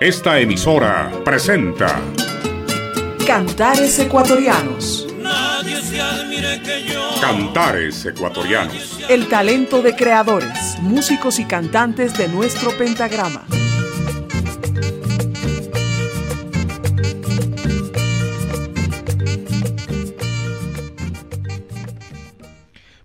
Esta emisora presenta Cantares Ecuatorianos. Nadie se admire que yo. Cantares Ecuatorianos. El talento de creadores, músicos y cantantes de nuestro pentagrama.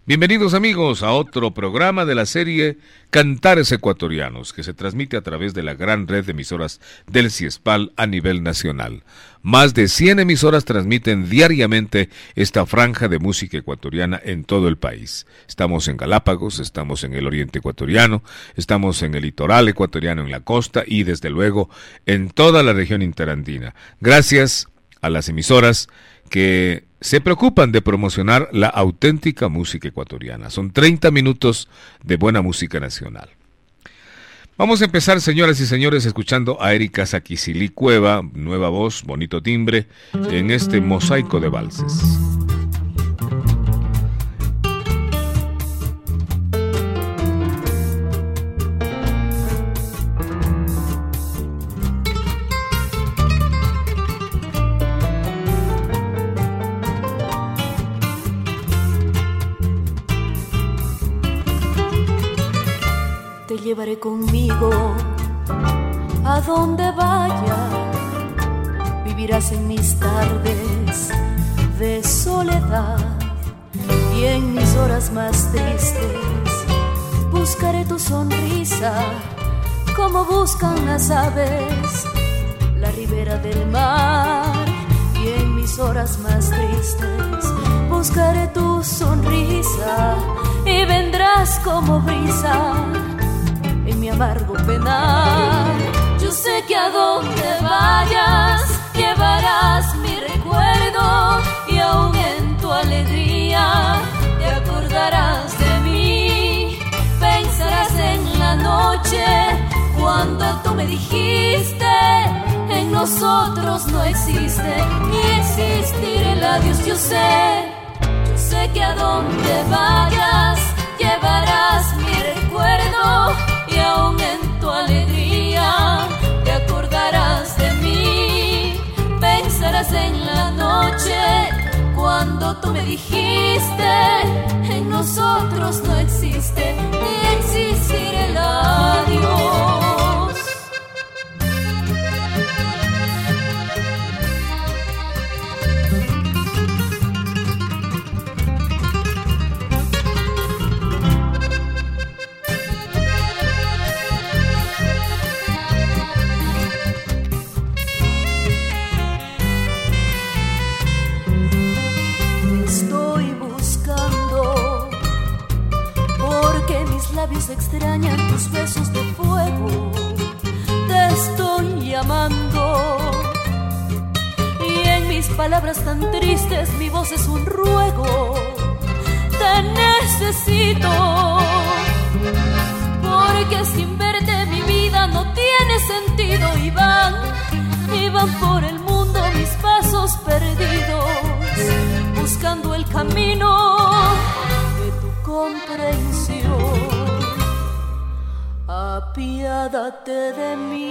Bienvenidos amigos a otro programa de la serie Cantares Ecuatorianos que se transmite a través de la gran red de emisoras del CIESPAL a nivel nacional. Más de 100 emisoras transmiten diariamente esta franja de música ecuatoriana en todo el país. Estamos en Galápagos, estamos en el oriente ecuatoriano, estamos en el litoral ecuatoriano, en la costa y desde luego en toda la región interandina. Gracias a las emisoras que se preocupan de promocionar la auténtica música ecuatoriana. Son 30 minutos de buena música nacional. Vamos a empezar, señoras y señores, escuchando a Erika Saquicilí Cueva, nueva voz, bonito timbre, en este mosaico de valses. Llevaré conmigo. A donde vaya. Vivirás en mis tardes de soledad. Y en mis horas más tristes buscaré tu sonrisa como buscan las aves la ribera del mar. Y en mis horas más tristes buscaré tu sonrisa y vendrás como brisa amargo penar. Yo sé que a donde vayas llevarás mi recuerdo y aún en tu alegría te acordarás de mí. Pensarás en la noche cuando tú me dijiste en nosotros no existe ni existir el adiós. Yo sé, yo sé que a donde vayas llevarás mi recuerdo tú me dijiste, en nosotros no existe ni existir extrañan tus besos de fuego, te estoy llamando. Y en mis palabras tan tristes mi voz es un ruego, te necesito. Porque sin verte mi vida no tiene sentido y van, y van por el mundo mis pasos perdidos, buscando el camino de tu comprensión apiádate de mí.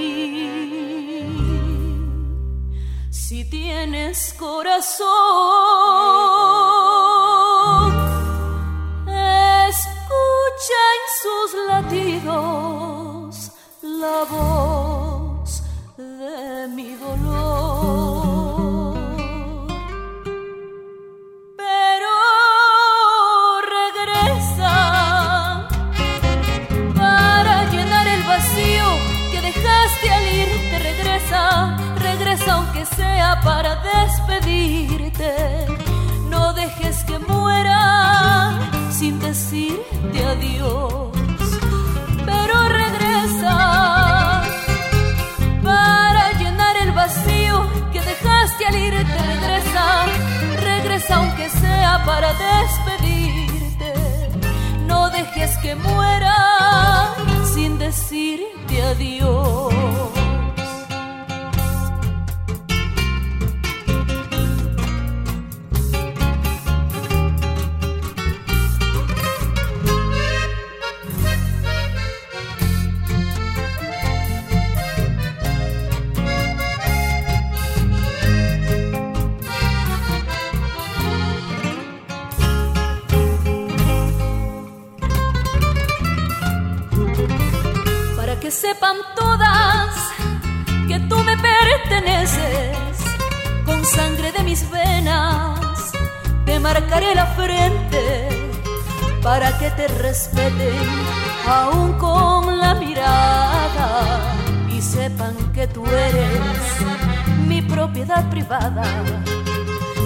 Si tienes corazón, escucha en sus latidos la voz de mi dolor. sea para despedirte. No dejes que muera sin decirte adiós. Pero regresa para llenar el vacío que dejaste al irte. Regresa, regresa aunque sea para despedirte. No dejes que muera sin decirte adiós. Sepan todas que tú me perteneces con sangre de mis venas. Te marcaré la frente para que te respeten aún con la mirada y sepan que tú eres mi propiedad privada.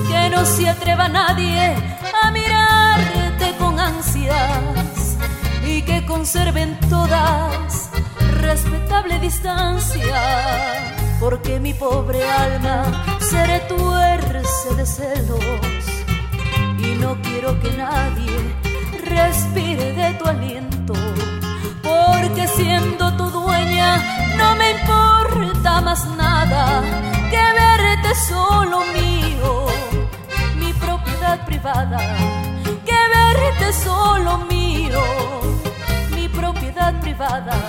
Que no se atreva nadie a mirarte con ansias y que conserven todas respetable distancia, porque mi pobre alma se retuerce de celos. Y no quiero que nadie respire de tu aliento, porque siendo tu dueña no me importa más nada que verte solo mío, mi propiedad privada, que verte solo mío, mi propiedad privada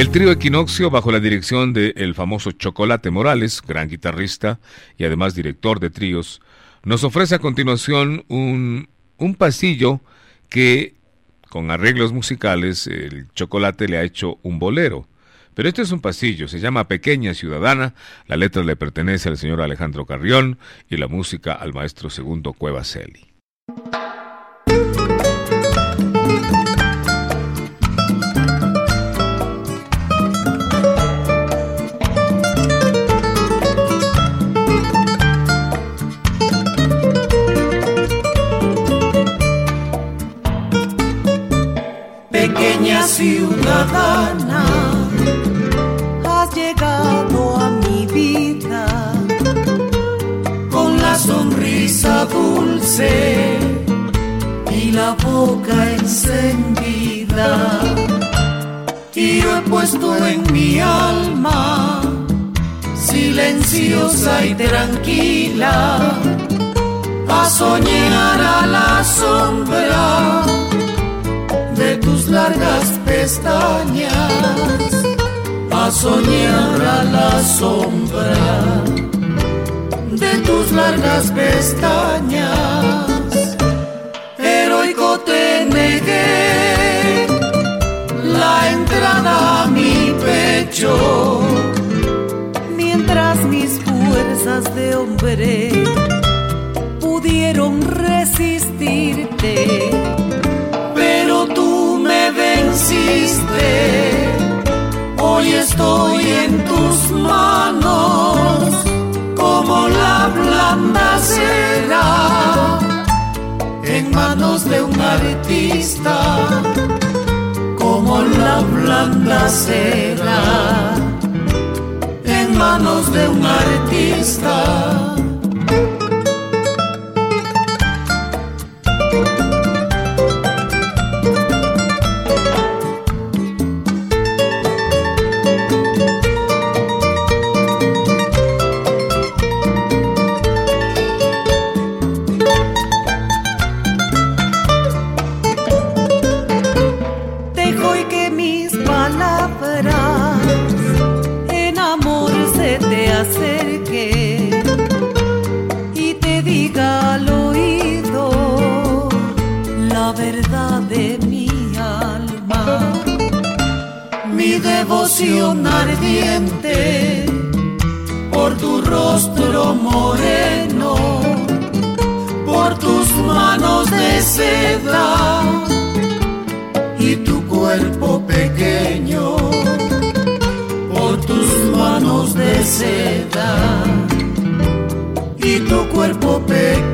El trío Equinoccio, bajo la dirección de el famoso Chocolate Morales, gran guitarrista y además director de tríos, nos ofrece a continuación un, un pasillo que, con arreglos musicales, el Chocolate le ha hecho un bolero. Pero este es un pasillo, se llama Pequeña Ciudadana, la letra le pertenece al señor Alejandro Carrión y la música al maestro Segundo Cuevaseli. Pequeña ciudadana sonrisa dulce y la boca encendida. Y yo he puesto en mi alma, silenciosa y tranquila, a soñar a la sombra largas pestañas, a soñar a la sombra de tus largas pestañas. Heroico te negué la entrada a mi pecho, mientras mis fuerzas de hombre Hoy estoy en tus manos como la blanda será en manos de un artista, como la blanda será en manos de un artista. Ardiente por tu rostro moreno, por tus manos de seda y tu cuerpo pequeño, por tus manos de seda y tu cuerpo pequeño.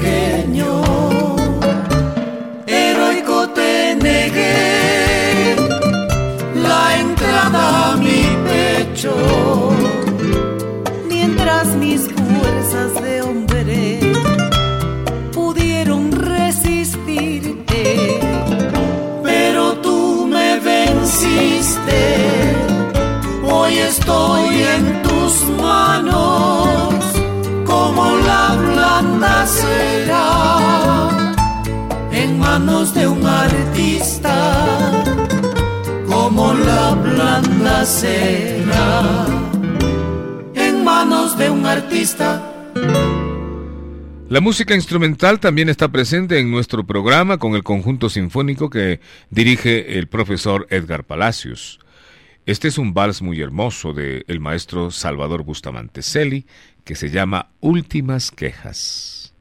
La música instrumental también está presente en nuestro programa con el conjunto sinfónico que dirige el profesor Edgar Palacios. Este es un vals muy hermoso del el maestro Salvador Bustamante Celi que se llama Últimas Quejas.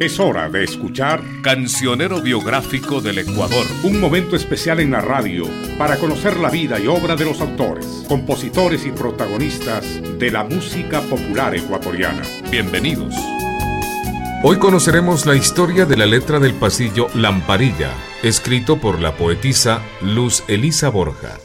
Es hora de escuchar Cancionero Biográfico del Ecuador. un momento especial en la radio para conocer la vida y obra de los autores, compositores y protagonistas de la música popular ecuatoriana. Bienvenidos. Hoy conoceremos la historia de la letra del pasillo Lamparilla, escrito por la poetisa Luz Elisa Borja.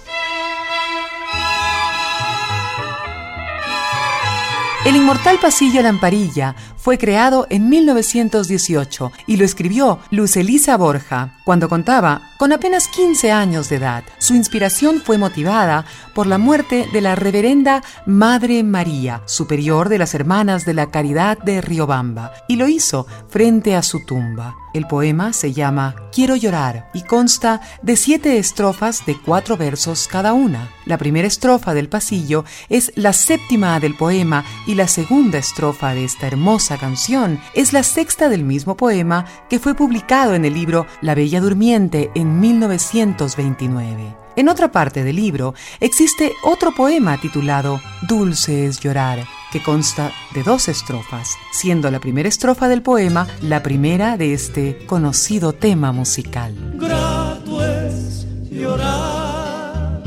El inmortal pasillo Lamparilla fue creado en 1918 y lo escribió Luz Elisa Borja cuando contaba con apenas 15 años de edad. Su inspiración fue motivada por la muerte de la reverenda Madre María, superior de las Hermanas de la Caridad de Riobamba, y lo hizo frente a su tumba. El poema se llama Quiero llorar y consta de siete estrofas de cuatro versos cada una. La primera estrofa del pasillo es la séptima del poema y la segunda estrofa de esta hermosa canción es la sexta del mismo poema que fue publicado en el libro La Bella Durmiente en 1929. En otra parte del libro existe otro poema titulado Dulce es llorar, que consta de dos estrofas, siendo la primera estrofa del poema la primera de este conocido tema musical. Grato es llorar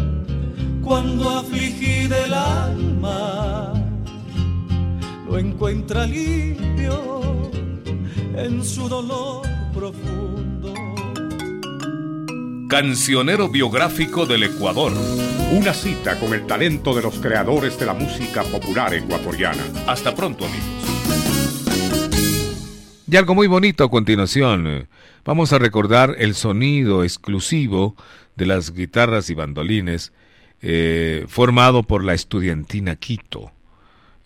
cuando afligí del alma lo encuentra limpio en su dolor profundo. Cancionero biográfico del Ecuador. Una cita con el talento de los creadores de la música popular ecuatoriana. Hasta pronto amigos. Y algo muy bonito a continuación. Vamos a recordar el sonido exclusivo de las guitarras y bandolines eh, formado por la estudiantina Quito.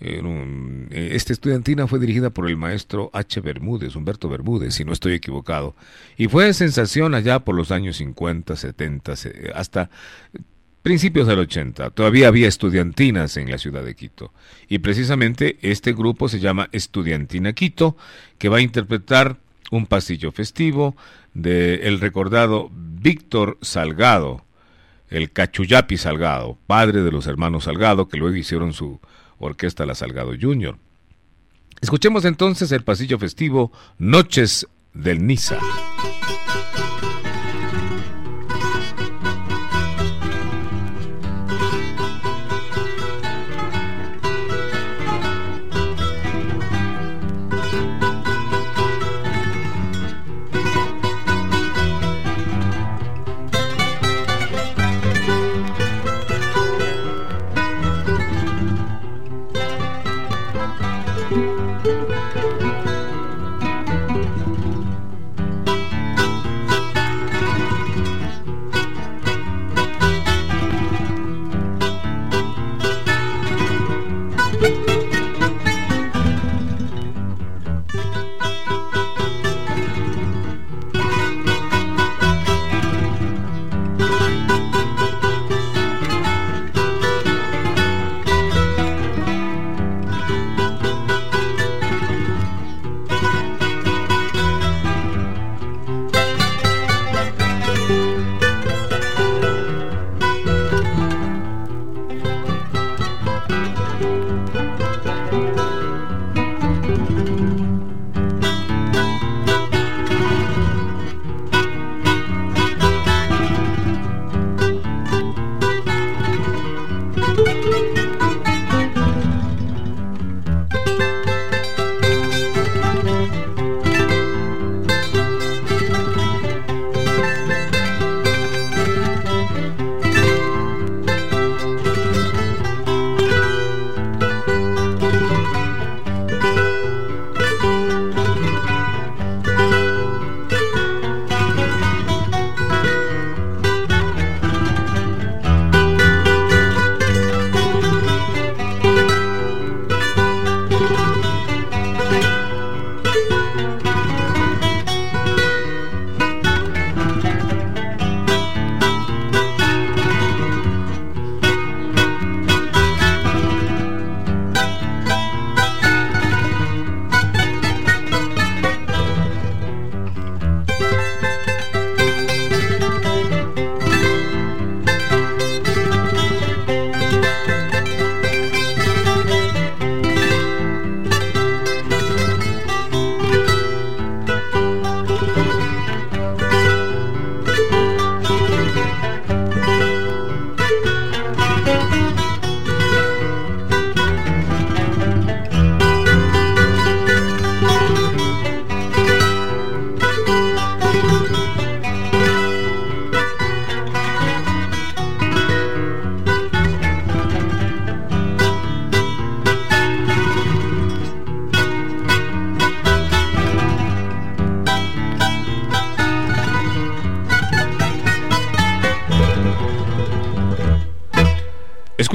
Eh, esta estudiantina fue dirigida por el maestro H. Bermúdez, Humberto Bermúdez, si no estoy equivocado, y fue sensación allá por los años 50, 70, hasta principios del 80. Todavía había estudiantinas en la ciudad de Quito. Y precisamente este grupo se llama Estudiantina Quito, que va a interpretar un pasillo festivo del el recordado Víctor Salgado, el Cachuyapi Salgado, padre de los hermanos Salgado, que luego hicieron su Orquesta La Salgado Junior. Escuchemos entonces el pasillo festivo Noches del Niza.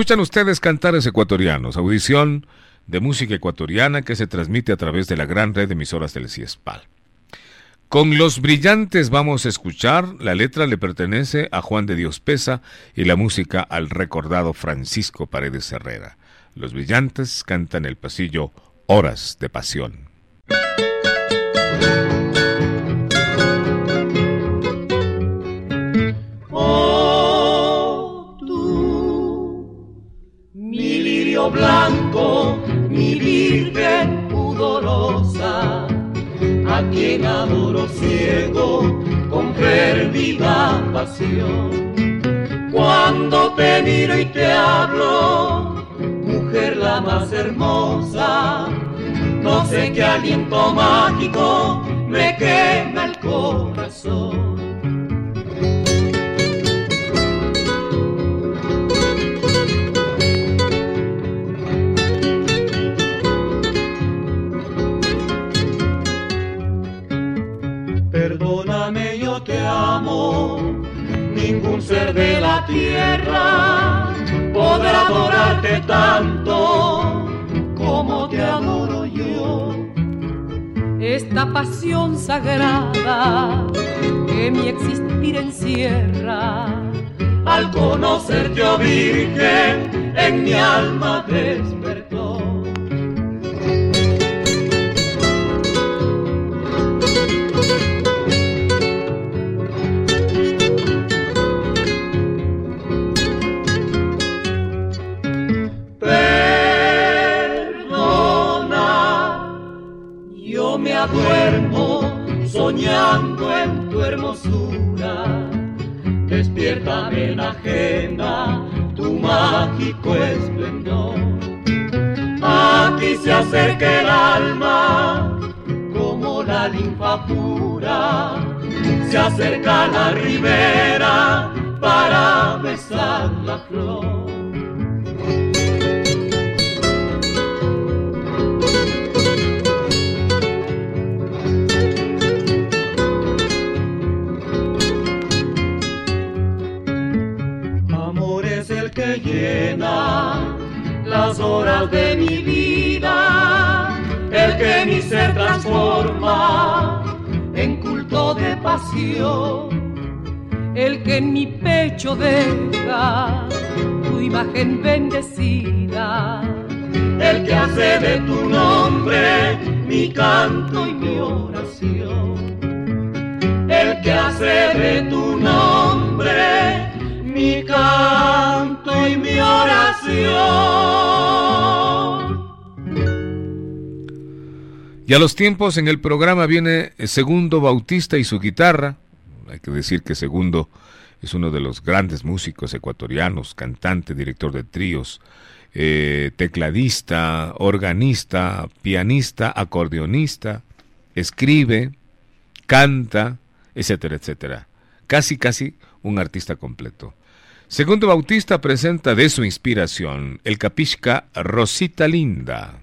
Escuchan ustedes cantares ecuatorianos, audición de música ecuatoriana que se transmite a través de la gran red de emisoras del CIESPAL. Con los brillantes vamos a escuchar, la letra le pertenece a Juan de Dios Pesa y la música al recordado Francisco Paredes Herrera. Los brillantes cantan el pasillo Horas de Pasión. Blanco, mi virgen pudorosa a quien adoro ciego con perdida pasión. Cuando te miro y te hablo, mujer la más hermosa, no sé qué aliento mágico me quema el corazón. Ningún ser de la tierra podrá adorarte tanto como te adoro yo. Esta pasión sagrada que mi existir encierra, al conocerte, oh Virgen, en mi alma despertó. Tu hermosura. Despierta ajena tu mágico esplendor. Aquí se acerca el alma como la linfa pura. Se acerca la ribera para besar la flor. Llena las horas de mi vida, el que mi ser transforma en culto de pasión, el que en mi pecho deja tu imagen bendecida, el que hace de tu nombre mi canto y mi oración, el que hace canto y mi oración. Y a los tiempos en el programa viene Segundo Bautista y su guitarra. Hay que decir que Segundo es uno de los grandes músicos ecuatorianos, cantante, director de tríos, eh, tecladista, organista, pianista, acordeonista, escribe, canta, etcétera, etcétera. Casi, casi un artista completo. Segundo Bautista presenta de su inspiración el capisca Rosita Linda.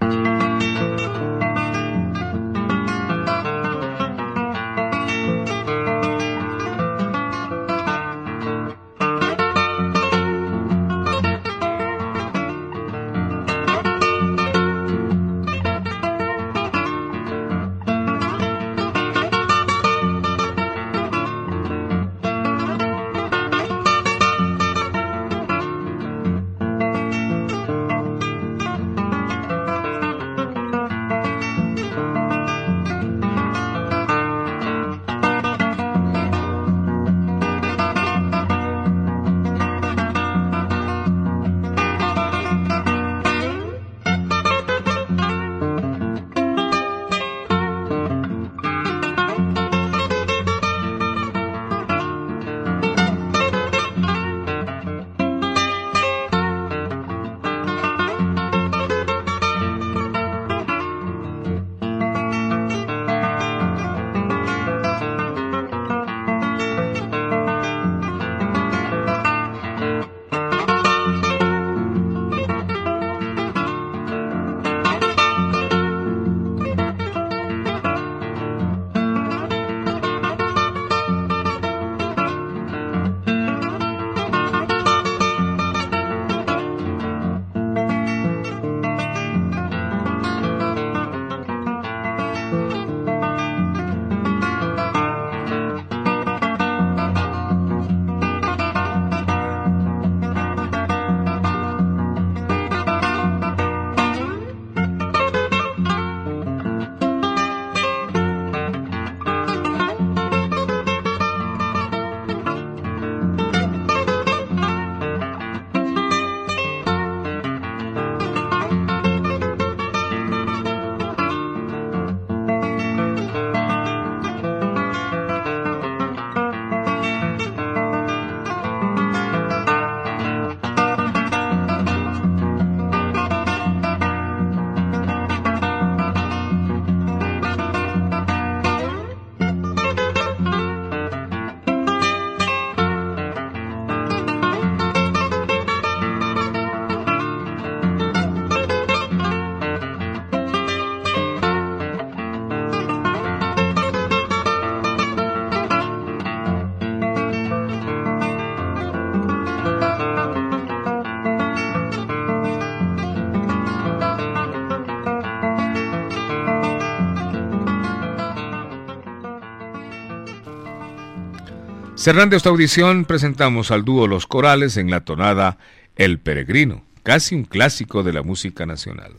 Cerrando esta audición, presentamos al dúo Los Corales en la tonada El Peregrino, casi un clásico de la música nacional.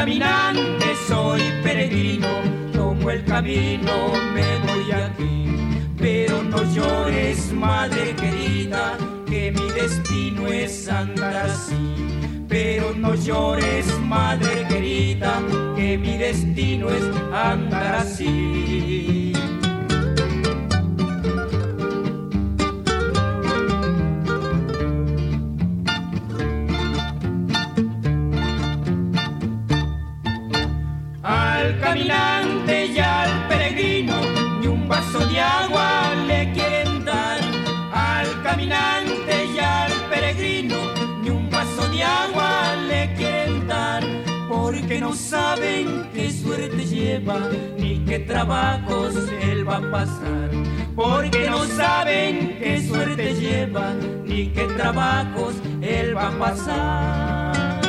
Caminante, soy peregrino, tomo el camino, me voy aquí. Pero no llores, madre querida, que mi destino es andar así. Pero no llores, madre querida, que mi destino es andar así. Ni qué trabajos él va a pasar. Porque no saben qué suerte lleva ni qué trabajos él va a pasar.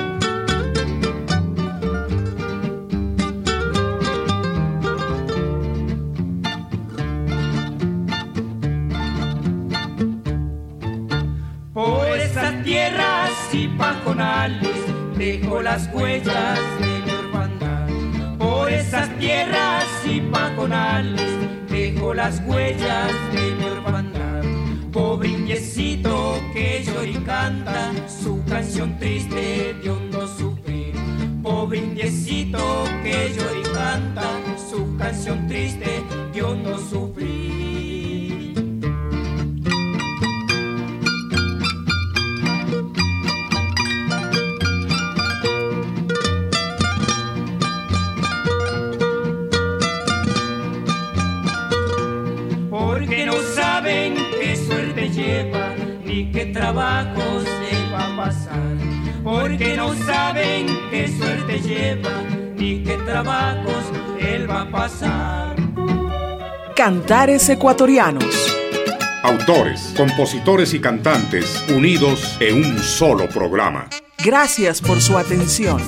Por esas tierras y pajonales dejo las huellas esas tierras y pajonales dejo las huellas de mi hermandad. Pobre indiecito que llora y canta su canción triste de hondo sufrir. Pobre indiecito que llora y canta su canción triste trabajos se va a pasar, porque no saben qué suerte lleva, ni qué trabajos él va a pasar. Cantares ecuatorianos. Autores, compositores y cantantes unidos en un solo programa. Gracias por su atención.